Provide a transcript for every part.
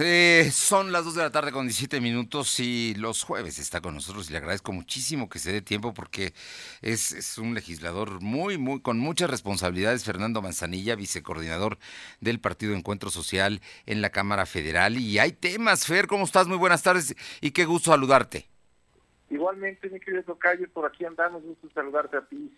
Eh, son las 2 de la tarde con 17 minutos y los jueves está con nosotros y le agradezco muchísimo que se dé tiempo porque es, un legislador muy, muy, con muchas responsabilidades, Fernando Manzanilla, vicecoordinador del Partido Encuentro Social en la Cámara Federal. Y hay temas, Fer, ¿cómo estás? Muy buenas tardes y qué gusto saludarte. Igualmente, mi querido Tocayo, por aquí andamos, gusto saludarte a ti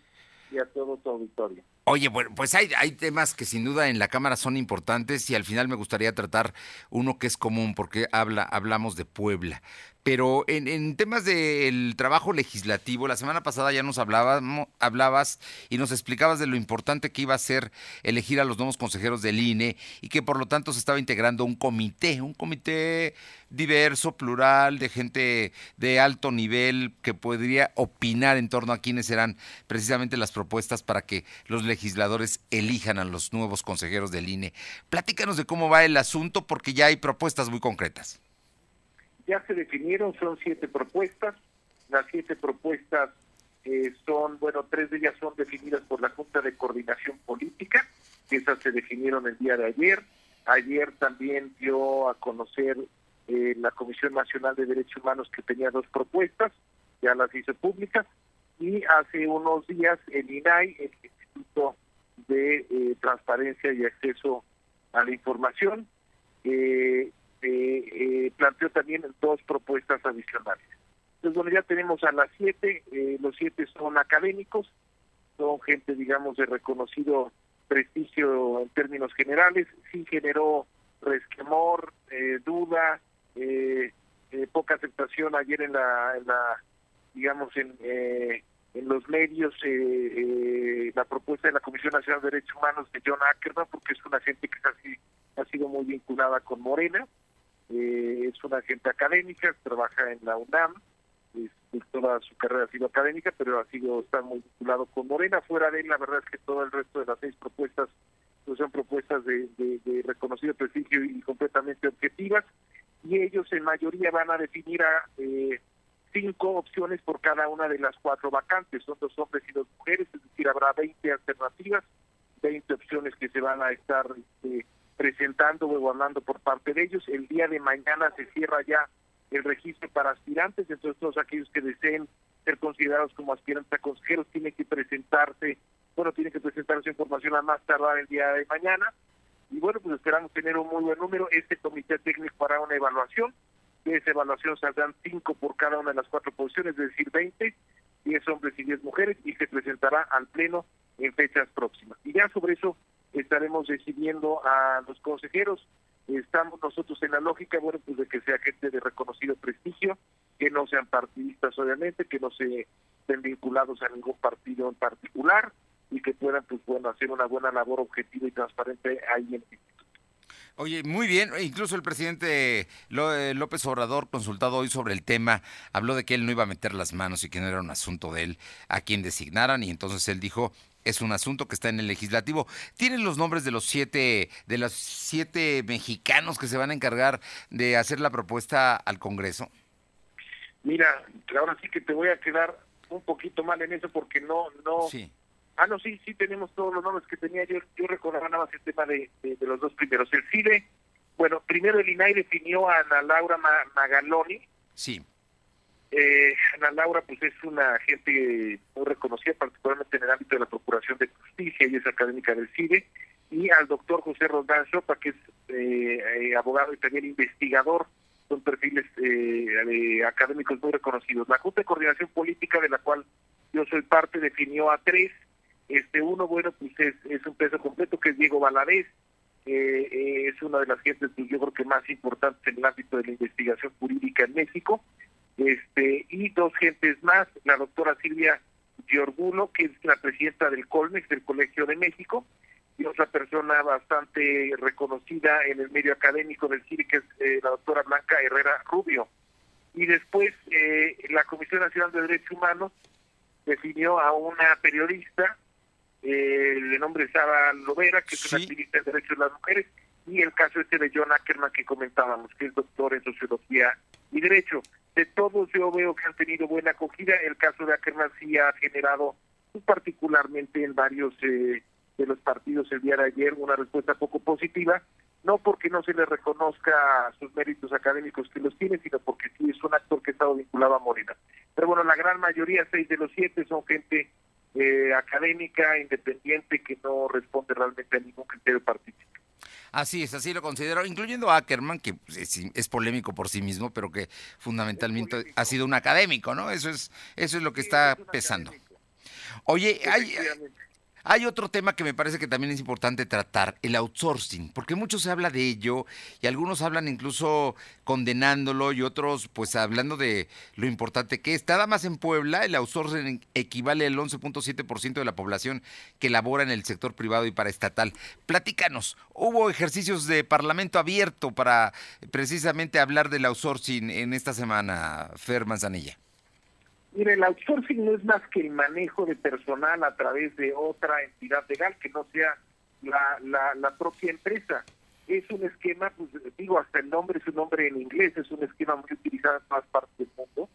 y a todo tu auditorio. Oye, bueno, pues hay, temas que sin duda en la Cámara son importantes y al final me gustaría tratar uno que es común porque habla, hablamos de Puebla. Pero en, en temas del trabajo legislativo, la semana pasada ya nos hablábamos, hablabas y nos explicabas de lo importante que iba a ser elegir a los nuevos consejeros del INE y que por lo tanto se estaba integrando un comité, un comité diverso, plural, de gente de alto nivel que podría opinar en torno a quiénes serán precisamente las propuestas para que los legisladores elijan a los nuevos consejeros del INE. Platícanos de cómo va el asunto porque ya hay propuestas muy concretas ya se definieron, son siete propuestas. Las siete propuestas eh, son, bueno, tres de ellas son definidas por la Junta de Coordinación Política, que esas se definieron el día de ayer. Ayer también dio a conocer eh, la Comisión Nacional de Derechos Humanos que tenía dos propuestas, ya las hizo públicas. Y hace unos días el INAI, el De eh, Transparencia y Acceso a la Información, eh, eh, eh, planteó también dos propuestas adicionales. Entonces, bueno, ya tenemos a las siete, eh, los siete son académicos, son gente, digamos, de reconocido prestigio en términos generales, sí generó resquemor, duda, poca aceptación ayer en la, en la digamos, en, en los medios eh, eh, la propuesta de la Comisión Nacional de Derechos Humanos de John Ackerman, porque es una gente que casi ha sido muy vinculada con Morena, eh, es una gente académica, trabaja en la UNAM, toda su carrera ha sido académica, pero ha sido está muy vinculado con Morena. Fuera de él, la verdad es que todo el resto de las seis propuestas pues, son propuestas de, de, de, reconocido prestigio y completamente objetivas, y ellos en mayoría van a definir a eh, cinco opciones por cada una de las cuatro vacantes. Son dos hombres y dos mujeres, es decir, habrá 20 alternativas, 20 opciones que se van a estar este, presentando o evaluando por parte de ellos. El día de mañana se cierra ya el registro para aspirantes, entonces todos aquellos que deseen ser considerados como aspirantes a consejeros tienen que presentarse, bueno, tienen que presentar su información a más tardar el día de mañana. Y bueno, pues esperamos tener un muy buen número. Este comité técnico hará una evaluación. De esa evaluación saldrán cinco por cada una de las cuatro posiciones, es decir, 20, 10 hombres y 10 mujeres, y se presentará al Pleno en fechas próximas. Y ya sobre eso estaremos decidiendo a los consejeros. Estamos nosotros en la lógica, bueno, pues de que sea gente de reconocido prestigio, que no sean partidistas obviamente, que no se estén vinculados a ningún partido en particular y que puedan, pues bueno, hacer una buena labor objetiva y transparente ahí en el Oye, muy bien. Incluso el presidente López Obrador, consultado hoy sobre el tema, habló de que él no iba a meter las manos y que no era un asunto de él a quien designaran. Y entonces él dijo, es un asunto que está en el legislativo. ¿Tienen los nombres de los siete, de los siete mexicanos que se van a encargar de hacer la propuesta al Congreso? Mira, ahora sí que te voy a quedar un poquito mal en eso porque no, no. Sí. Ah, no, sí, sí tenemos todos los nombres que tenía yo. Yo recordaba nada más el tema de, de, de los dos primeros. El CIDE, bueno, primero el INAI definió a Ana Laura Magaloni. Sí. Eh, Ana Laura pues es una gente muy reconocida, particularmente en el ámbito de la Procuración de Justicia, y es académica del CIDE, y al doctor José Roldán Chopa, que es eh, eh, abogado y también investigador, son perfiles eh, académicos muy reconocidos. La Junta de Coordinación Política, de la cual yo soy parte, definió a tres. Este uno, bueno, pues es, es un peso completo, que es Diego Valadez, es una de las gentes, pues, yo creo que más importantes en el ámbito de la investigación jurídica en México este y dos gentes más, la doctora Silvia Giorgulo, que es la presidenta del Colmex, del Colegio de México, y otra persona bastante reconocida en el medio académico del CIRI, que es eh, la doctora Blanca Herrera Rubio. Y después eh, la Comisión Nacional de Derechos Humanos definió a una periodista, eh, de nombre Sara Lovera, que es Sí. una activista de derechos de las mujeres, y el caso este de John Ackerman que comentábamos, que es doctor en sociología y derecho. De todos yo veo que han tenido buena acogida, el caso de Ackerman sí ha generado, pues, particularmente en varios eh, de los partidos el día de ayer, una respuesta poco positiva, no porque no se le reconozca sus méritos académicos que los tiene, sino porque sí es un actor que ha estado vinculado a Morena. Pero bueno, la gran mayoría, seis de los siete, son gente eh, académica, independiente, que no responde realmente a ningún criterio partícipe. Así es, así lo considero, incluyendo a Ackerman, que es, polémico por sí mismo, pero que fundamentalmente ha sido un académico, ¿no? Eso es, eso es lo que está pesando. Oye, hay, hay otro tema que me parece que también es importante tratar, el outsourcing, porque mucho se habla de ello y algunos hablan incluso condenándolo y otros pues hablando de lo importante que es. Nada más en Puebla el outsourcing equivale al 11.7% de la población que labora en el sector privado y paraestatal. Platícanos, hubo ejercicios de parlamento abierto para precisamente hablar del outsourcing en esta semana, Fer Manzanilla. Mire, el outsourcing no es más que el manejo de personal a través de otra entidad legal que no sea la propia empresa. Es un esquema, pues digo, hasta el nombre es un nombre en inglés, es un esquema muy utilizado en todas partes del mundo.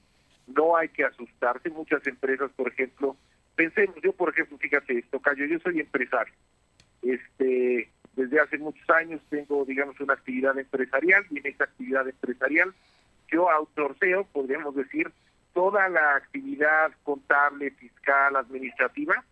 No hay que asustarse. Muchas empresas, por ejemplo, pensemos, yo por ejemplo, fíjate esto, Cayo, yo soy empresario. Este, desde hace muchos años tengo, digamos, una actividad empresarial y en esa actividad empresarial yo outsourceo, podríamos decir, toda la actividad contable, fiscal, administrativa,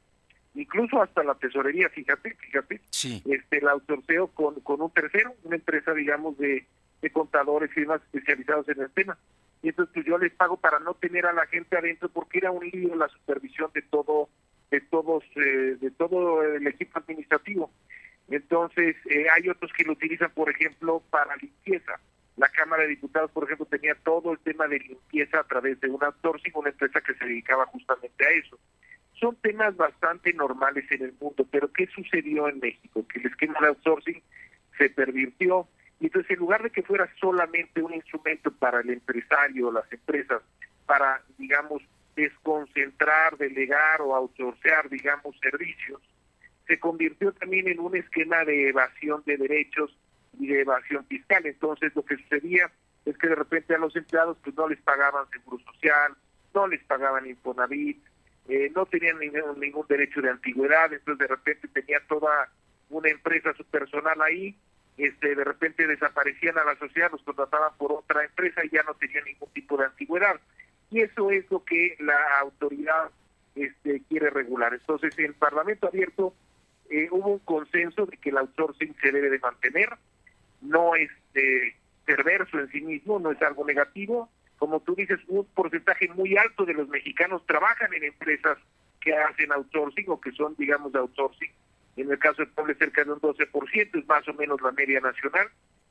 incluso hasta la tesorería, fíjate, fíjate, este el outsourceo con, con un tercero, una empresa, digamos, de, de contadores y demás especializados en el tema. Y entonces pues, yo les pago para no tener a la gente adentro porque era un lío la supervisión de todo de todos eh, de todo el equipo administrativo. Entonces, eh, hay otros que lo utilizan, por ejemplo, para limpieza. La Cámara de Diputados, por ejemplo, tenía todo el tema de limpieza a través de un outsourcing, una empresa que se dedicaba justamente a eso. Son temas bastante normales en el mundo, pero ¿qué sucedió en México? Que el esquema de outsourcing se pervirtió y entonces en lugar de que fuera solamente un instrumento para el empresario o las empresas, para, digamos, desconcentrar, delegar o outsourcear, digamos, servicios, se convirtió también en un esquema de evasión de derechos y de evasión fiscal. Entonces lo que sucedía es que de repente a los empleados pues no les pagaban seguro social, no les pagaban Infonavit, eh, no tenían ningún, ningún derecho de antigüedad, entonces de repente tenía toda una empresa su personal ahí, este de repente desaparecían a la sociedad, los contrataban por otra empresa y ya no tenían ningún tipo de antigüedad. Y eso es lo que la autoridad este, quiere regular. Entonces, en el Parlamento abierto eh, hubo un consenso de que el outsourcing se debe de mantener, no es eh, perverso en sí mismo, no es algo negativo. Como tú dices, un porcentaje muy alto de los mexicanos trabajan en empresas que hacen outsourcing o que son, digamos, outsourcing. En el caso de Puebla, cerca de un 12%, es más o menos la media nacional.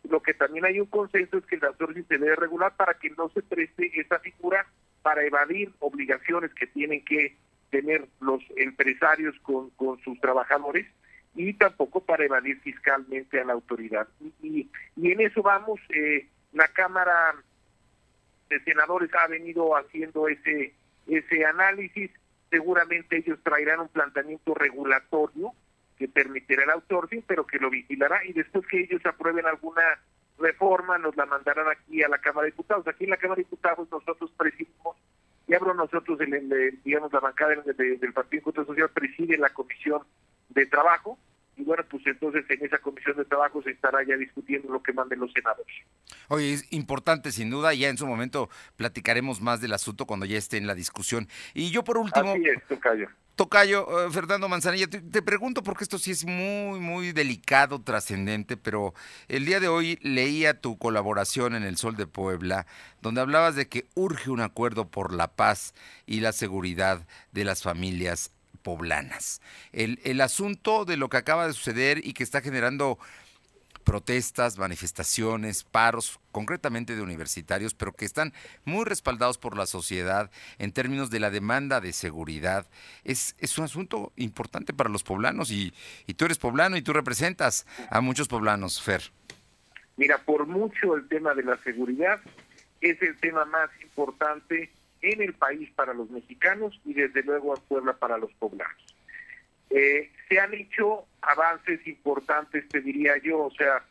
Lo que también hay un consenso es que el outsourcing se debe regular para que no se preste esa figura para evadir obligaciones que tienen que tener los empresarios con, con sus trabajadores y tampoco para evadir fiscalmente a la autoridad. Y, y en eso vamos, eh, la Cámara de Senadores ha venido haciendo ese, ese análisis, seguramente ellos traerán un planteamiento regulatorio que permitirá el outsourcing, pero que lo vigilará y después que ellos aprueben alguna reforma nos la mandarán aquí a la Cámara de Diputados. Aquí en la Cámara de Diputados nosotros presidimos, y abro nosotros, el, digamos, la bancada del Partido Encuentro Social preside la Comisión de trabajo y bueno, pues entonces en esa comisión de trabajo se estará ya discutiendo lo que manden los senadores. Oye, es importante sin duda, ya en su momento platicaremos más del asunto cuando ya esté en la discusión. Y yo por último... Así es, Tocayo. Tocayo, eh, Fernando Manzanilla, te, te, pregunto porque esto sí es muy, muy delicado, trascendente, pero el día de hoy leía tu colaboración en El Sol de Puebla, donde hablabas de que urge un acuerdo por la paz y la seguridad de las familias poblanas. El, el asunto de lo que acaba de suceder y que está generando protestas, manifestaciones, paros, concretamente de universitarios, pero que están muy respaldados por la sociedad en términos de la demanda de seguridad. Es, es un asunto importante para los poblanos y, y tú eres poblano y tú representas a muchos poblanos, Fer. Mira, por mucho el tema de la seguridad es el tema más importante en el país para los mexicanos y desde luego a Puebla para los poblanos. Eh, se han hecho avances importantes, te diría yo, o sea,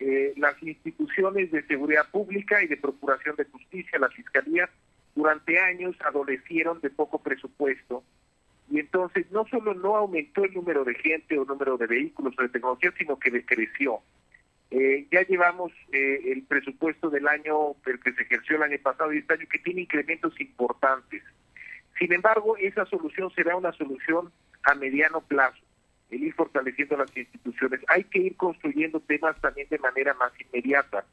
eh, las instituciones de seguridad pública y de procuración de justicia, la fiscalía, durante años adolecieron de poco presupuesto y entonces no solo no aumentó el número de gente o número de vehículos o de tecnología, sino que decreció. Eh, ya llevamos eh, el presupuesto del año, el que se ejerció el año pasado y este año, que tiene incrementos importantes. Sin embargo, esa solución será una solución a mediano plazo, el ir fortaleciendo las instituciones. Hay que ir construyendo temas también de manera más inmediata.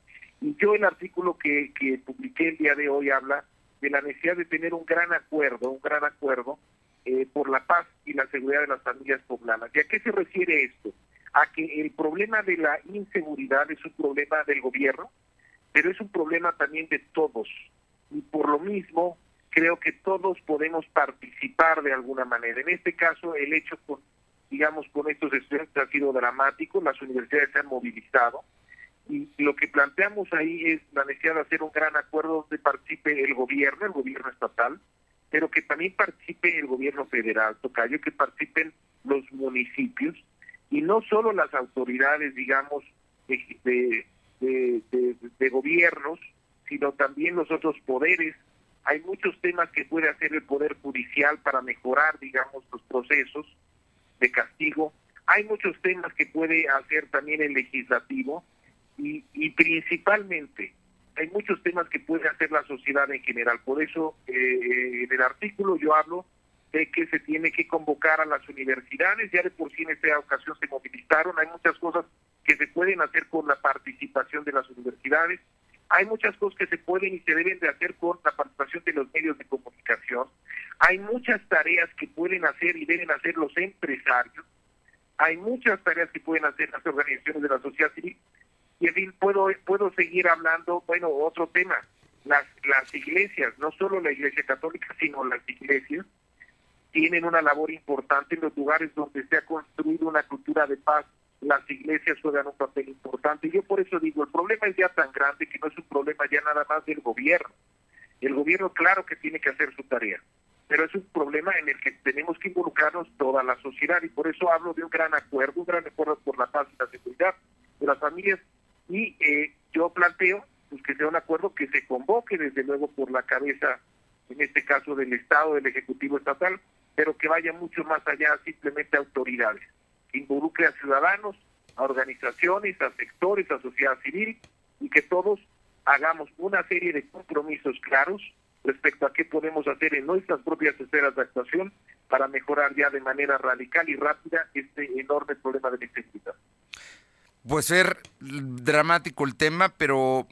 Y yo el artículo que, que publiqué el día de hoy habla de la necesidad de tener un gran acuerdo, un gran acuerdo eh, por la paz y la seguridad de las familias poblanas. ¿Y a qué se refiere esto? A que el problema de la inseguridad es un problema del gobierno, pero es un problema también de todos. Y por lo mismo, creo que todos podemos participar de alguna manera. En este caso, el hecho con, digamos, con estos estudiantes ha sido dramático, las universidades se han movilizado, y lo que planteamos ahí es la necesidad de hacer un gran acuerdo donde participe el gobierno, el gobierno estatal, pero que también participe el gobierno federal, Tocayo, que participen los municipios y no solo las autoridades, digamos, de, de, de, gobiernos, sino también los otros poderes. Hay muchos temas que puede hacer el Poder Judicial para mejorar, digamos, los procesos de castigo. Hay muchos temas que puede hacer también el legislativo y, y principalmente hay muchos temas que puede hacer la sociedad en general. Por eso eh, en el artículo yo hablo de que se tiene que convocar a las universidades, ya de por sí en esta ocasión se movilizaron, hay muchas cosas que se pueden hacer con la participación de las universidades, hay muchas cosas que se pueden y se deben de hacer con la participación de los medios de comunicación, hay muchas tareas que pueden hacer y deben hacer los empresarios, hay muchas tareas que pueden hacer las organizaciones de la sociedad civil, y en fin, puedo, puedo seguir hablando, bueno, otro tema, las, las iglesias, no solo la iglesia católica, sino las iglesias, tienen una labor importante en los lugares donde se ha construido una cultura de paz. Las iglesias juegan un papel importante. Yo por eso digo, el problema es ya tan grande que no es un problema ya nada más del gobierno. El gobierno claro que tiene que hacer su tarea, pero es un problema en el que tenemos que involucrarnos toda la sociedad y por eso hablo de un gran acuerdo, un gran acuerdo por la paz y la seguridad de las familias y eh, yo planteo pues, que sea un acuerdo que se convoque desde luego por la cabeza, en este caso del Estado, del Ejecutivo Estatal, pero que vaya mucho más allá simplemente a autoridades, involucre a ciudadanos, a organizaciones, a sectores, a sociedad civil y que todos hagamos una serie de compromisos claros respecto a qué podemos hacer en nuestras propias esferas de actuación para mejorar ya de manera radical y rápida este enorme problema de la inseguridad pues ser dramático el tema, pero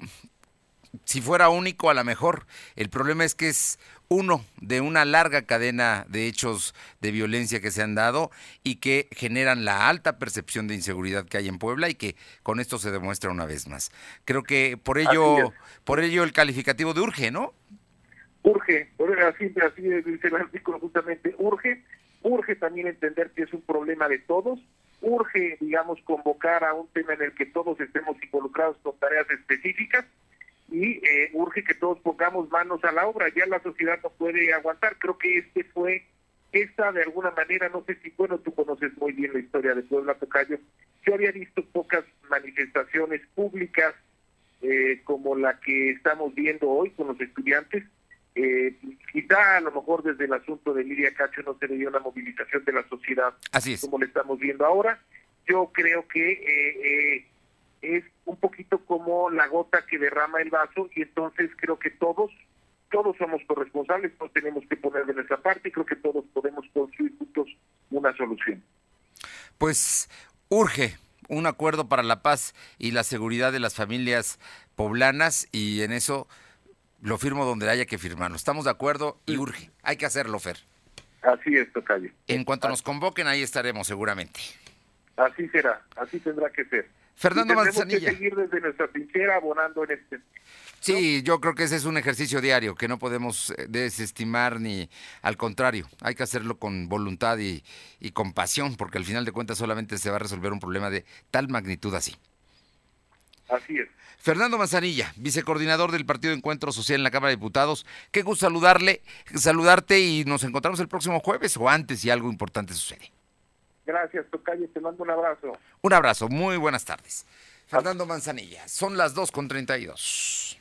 si fuera único a lo mejor. El problema es que es uno de una larga cadena de hechos de violencia que se han dado y que generan la alta percepción de inseguridad que hay en Puebla y que con esto se demuestra una vez más. Creo que por ello, por ello el calificativo de urge, ¿no? Urge, así, así dice el artículo justamente, urge, urge también entender que es un problema de todos urge, digamos, convocar a un tema en el que todos estemos involucrados con tareas específicas y eh, urge que todos pongamos manos a la obra. Ya la sociedad no puede aguantar. Creo que este fue, esta de alguna manera, no sé si, bueno, tú conoces muy bien la historia de Puebla Tocayo. Yo había visto pocas manifestaciones públicas eh, como la que estamos viendo hoy con los estudiantes eh, quizá a lo mejor desde el asunto de Lidia Cacho no se le dio una movilización de la sociedad Así es. como lo estamos viendo ahora. Yo creo que eh, eh, es un poquito como la gota que derrama el vaso y entonces creo que todos, todos somos corresponsables, todos tenemos que poner de nuestra parte y creo que todos podemos construir juntos una solución. Pues urge un acuerdo para la paz y la seguridad de las familias poblanas y en eso lo firmo donde haya que firmarlo. Estamos de acuerdo y urge. Hay que hacerlo, Fer. Así es, Tocayo. En cuanto nos convoquen, ahí estaremos seguramente. Así será, así tendrá que ser. Fernando Manzanilla. que seguir desde nuestra trinchera abonando en este. Sí, yo creo que ese es un ejercicio diario que no podemos eh, desestimar ni al contrario, hay que hacerlo con voluntad y, y con pasión, porque al final de cuentas solamente se va a resolver un problema de tal magnitud así. Así es. Fernando Manzanilla, vicecoordinador del Partido Encuentro Social en la Cámara de Diputados. Qué gusto saludarle, saludarte y nos encontramos el próximo jueves o antes si algo importante sucede. Gracias, Tocayo, te mando un abrazo. Un abrazo, muy buenas tardes. Fernando Manzanilla, son las 2 con 32.